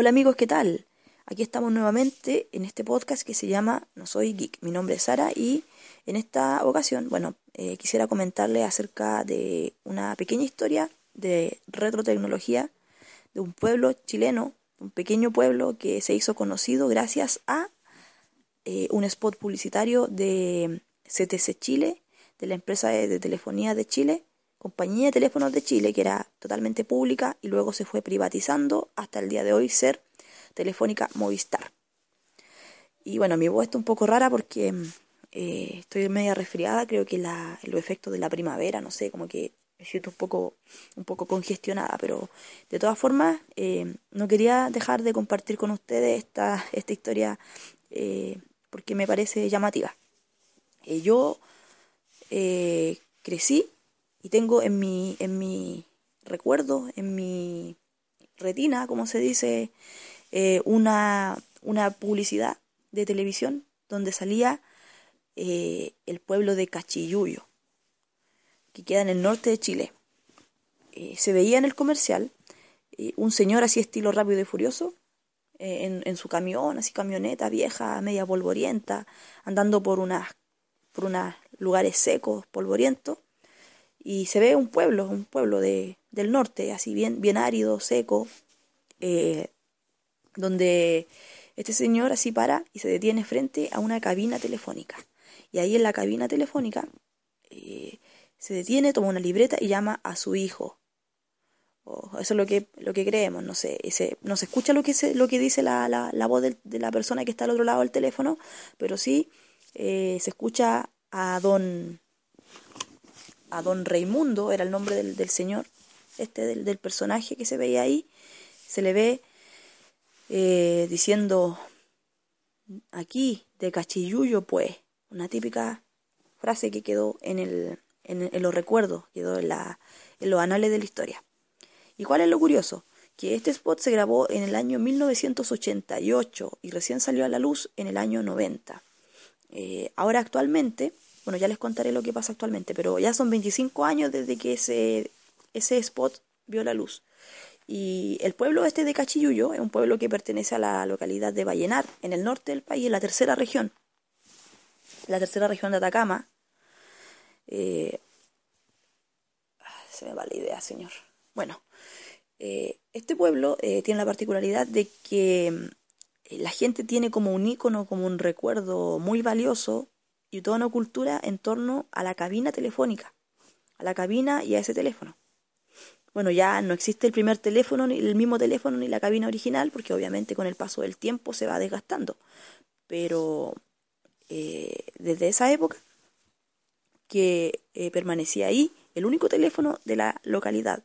Hola amigos, ¿qué tal? Aquí estamos nuevamente en este podcast que se llama No Soy Geek. Mi nombre es Sara y en esta ocasión, bueno, eh, quisiera comentarle acerca de una pequeña historia de retrotecnología de un pueblo chileno, un pequeño pueblo que se hizo conocido gracias a eh, un spot publicitario de CTC Chile, de la empresa de telefonía de Chile, compañía de teléfonos de Chile, que era totalmente pública y luego se fue privatizando hasta el día de hoy ser Telefónica Movistar. Y bueno, mi voz está un poco rara porque eh, estoy media resfriada, creo que la, los efectos de la primavera, no sé, como que me siento un poco, un poco congestionada, pero de todas formas eh, no quería dejar de compartir con ustedes esta, esta historia eh, porque me parece llamativa. yo crecí y tengo en mi, en mi recuerdo, en mi retina, como se dice, eh, una, una publicidad de televisión donde salía eh, el pueblo de Cachiyuyo, que queda en el norte de Chile. Eh, se veía en el comercial un señor así estilo rápido y furioso, en, en, su camión, así camioneta vieja, media polvorienta, andando por unas por unos lugares secos, polvorientos, y se ve un pueblo, un pueblo de, del norte, así bien, bien árido, seco, eh, donde este señor así para y se detiene frente a una cabina telefónica. Y ahí en la cabina telefónica eh, se detiene, toma una libreta y llama a su hijo. eso es lo que, lo que creemos, no sé, ese, no se escucha lo que, se, lo que dice la, la, la voz de, la persona que está al otro lado del teléfono, pero sí eh, se escucha a don a don Raimundo, era el nombre del, del señor, este del, del, personaje que se veía ahí, se le ve eh, diciendo aquí de cachilluyo pues, una típica frase que quedó en, el, en, en los recuerdos, quedó en, la, en los anales de la historia. ¿Y cuál es lo curioso? Que este spot se grabó en el año 1988 y recién salió a la luz en el año 90. Eh, ahora actualmente bueno, ya les contaré lo que pasa actualmente, pero ya son 25 años desde que ese, ese spot vio la luz. Y el pueblo este de Cachiyuyo es un pueblo que pertenece a la localidad de Vallenar, en el norte del país, en la tercera región. La tercera región de Atacama. Eh, se me va la idea, señor. Bueno, eh, este pueblo eh, tiene la particularidad de que la gente tiene como un icono, como un recuerdo muy valioso y toda una cultura en torno a la cabina telefónica, a la cabina y a ese teléfono. Bueno, ya no existe el primer teléfono, ni el mismo teléfono, ni la cabina original, porque obviamente con el paso del tiempo se va desgastando. Pero eh, desde esa época que eh, permanecía ahí el único teléfono de la localidad.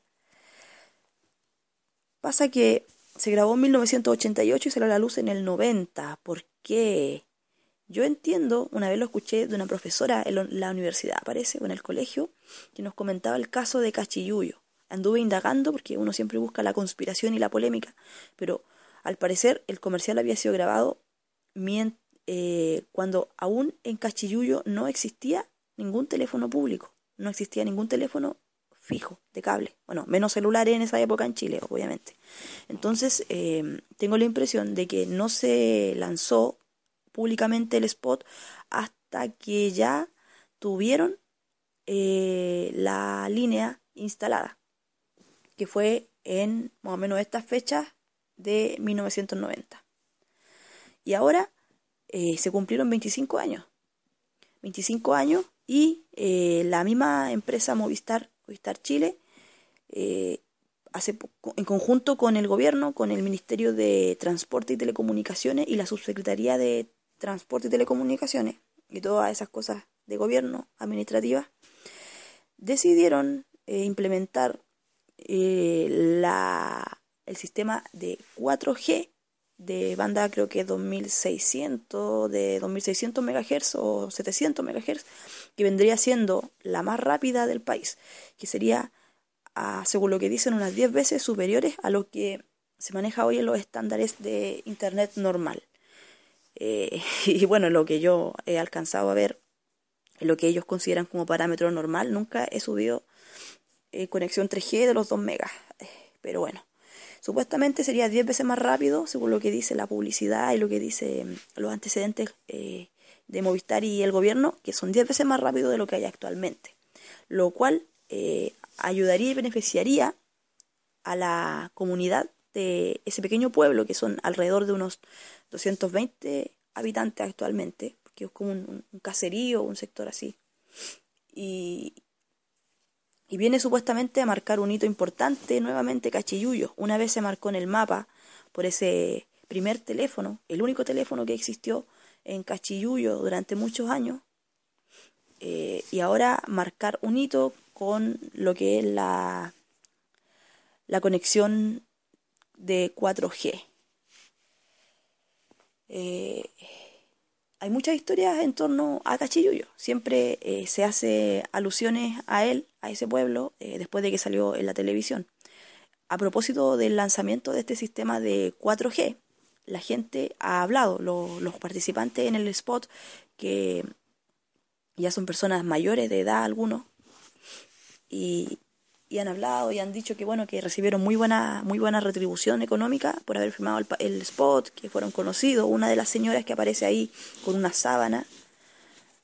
Pasa que se grabó en 1988 y salió a la luz en el 90. ¿Por qué? Yo entiendo, una vez lo escuché de una profesora en la universidad, parece, o en el colegio, que nos comentaba el caso de Cachiyuyo. Anduve indagando porque uno siempre busca la conspiración y la polémica, pero al parecer el comercial había sido grabado eh, cuando aún en Cachiyuyo no existía ningún teléfono público, no existía ningún teléfono fijo, de cable. Bueno, menos celulares en esa época en Chile, obviamente. Entonces, eh, tengo la impresión de que no se lanzó públicamente el spot hasta que ya tuvieron eh, la línea instalada, que fue en más o menos estas fechas de 1990. Y ahora eh, se cumplieron 25 años. 25 años y eh, la misma empresa Movistar, Movistar Chile, hace, en conjunto con el gobierno, con el Ministerio de Transporte y Telecomunicaciones y la Subsecretaría de transporte y telecomunicaciones y todas esas cosas de gobierno administrativas, decidieron eh, implementar eh, la, el sistema de 4G de banda creo que 2600 de 2600 MHz o 700 MHz que vendría siendo la más rápida del país que sería según lo que dicen unas 10 veces superiores a lo que se maneja hoy en los estándares de internet normal eh, y bueno, lo que yo he alcanzado a ver, lo que ellos consideran como parámetro normal, nunca he subido eh, conexión 3G de los 2 megas. Pero bueno, Supuestamente sería 10 veces más rápido, según lo que dice la publicidad y lo que dice mm, los antecedentes eh, de Movistar y el gobierno, que son 10 veces más rápido de lo que hay actualmente. Lo cual ayudaría y beneficiaría a la comunidad de ese pequeño pueblo, que son alrededor de unos 220 habitantes actualmente, que es como un, un caserío, un sector así. Y, y viene supuestamente a marcar un hito importante nuevamente Cachiyuyo. Una vez se marcó en el mapa por ese primer teléfono, el único teléfono que existió en Cachiyuyo durante muchos años. Eh, y ahora marcar un hito con lo que es la, la conexión de 4G. Eh, hay muchas historias en torno a Cachiyuyo. Siempre eh, se hace alusiones a él, a ese pueblo, eh, después de que salió en la televisión. A propósito del lanzamiento de este sistema de 4G, la gente ha hablado, los participantes en el spot, que ya son personas mayores de edad algunos, y, y han hablado y han dicho que bueno que recibieron muy buena muy buena retribución económica por haber firmado el, spot que fueron conocidos. Una de las señoras que aparece ahí con una sábana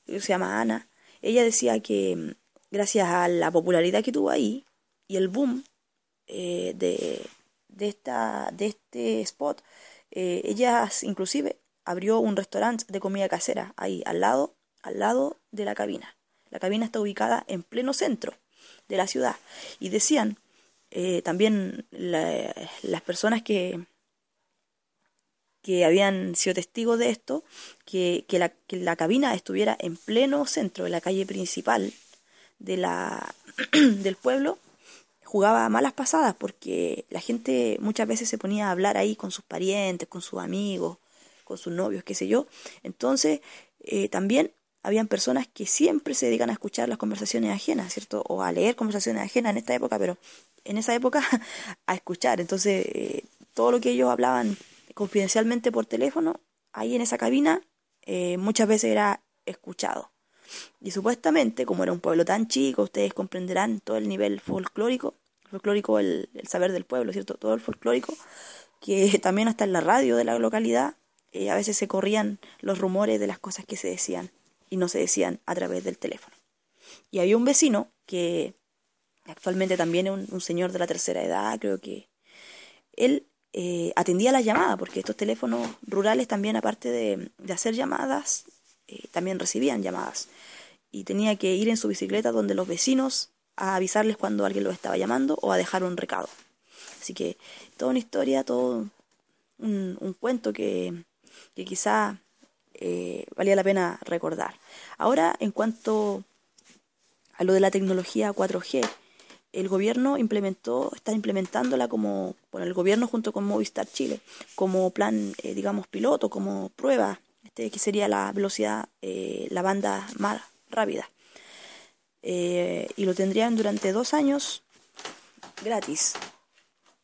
se llama Ana ella decía que mm, gracias a la popularidad que tuvo ahí y el boom eh, de, de esta de este spot eh, ella inclusive abrió un restaurante de comida casera ahí al lado al lado de la cabina. La cabina está ubicada en pleno centro de la ciudad. Y decían eh, también las personas que, que habían sido testigos de esto, que, que, la, que la cabina estuviera en pleno centro de la calle principal de la, del pueblo, jugaba malas pasadas porque la gente muchas veces se ponía a hablar ahí con sus parientes, con sus amigos, con sus novios, qué sé yo. Entonces, eh, también habían personas que siempre se dedican a escuchar las conversaciones ajenas, ¿cierto? O a leer conversaciones ajenas en esta época, pero en esa época a escuchar. Entonces, eh, todo lo que ellos hablaban confidencialmente por teléfono, ahí en esa cabina, eh, muchas veces era escuchado. Y supuestamente, como era un pueblo tan chico, ustedes comprenderán todo el nivel folclórico, folclórico el, saber del pueblo, ¿cierto? Todo el folclórico, que también hasta en la radio de la localidad eh, a veces se corrían los rumores de las cosas que se decían y no se decían a través del teléfono. Y había un vecino que actualmente también es un, señor de la tercera edad, creo que él eh, atendía las llamadas, porque estos teléfonos rurales también, aparte de, hacer llamadas, eh, también recibían llamadas. Y tenía que ir en su bicicleta donde los vecinos a avisarles cuando alguien los estaba llamando o a dejar un recado. Así que toda una historia, todo un, un cuento que, que quizá eh, valía la pena recordar. Ahora, en cuanto a lo de la tecnología 4G, el gobierno implementó, está implementándola como, bueno, el gobierno junto con Movistar Chile, como plan, eh, digamos, piloto, como prueba, este, que sería la velocidad, eh, la banda más rápida. y lo tendrían durante dos años gratis.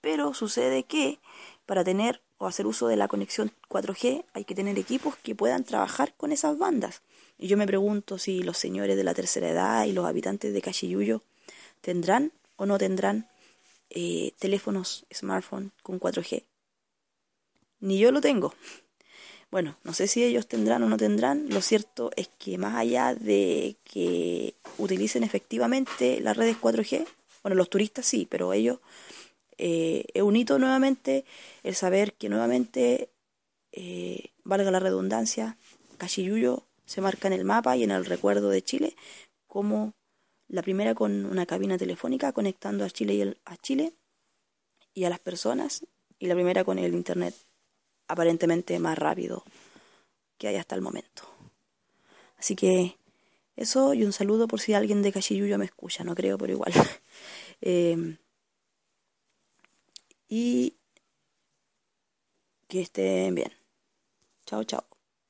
Pero sucede que para tener o hacer uso de la conexión 4G, hay que tener equipos que puedan trabajar con esas bandas. Y yo me pregunto si los señores de la tercera edad y los habitantes de Cachiyuyo tendrán o no tendrán eh, teléfonos, smartphone con 4G. Ni yo lo tengo. Bueno, no sé si ellos tendrán o no tendrán. Lo cierto es que más allá de que utilicen efectivamente las redes 4G, bueno, los turistas sí, pero ellos eh, es un hito nuevamente el saber que nuevamente, eh, valga la redundancia, Cachiyuyo se marca en el mapa y en el recuerdo de Chile como la primera con una cabina telefónica conectando a Chile y a Chile y a las personas y la primera con el internet aparentemente más rápido que hay hasta el momento. Así que eso y un saludo por si alguien de Cachiyuyo me escucha, no creo, pero igual. eh, y que estén bien. Chao, chao.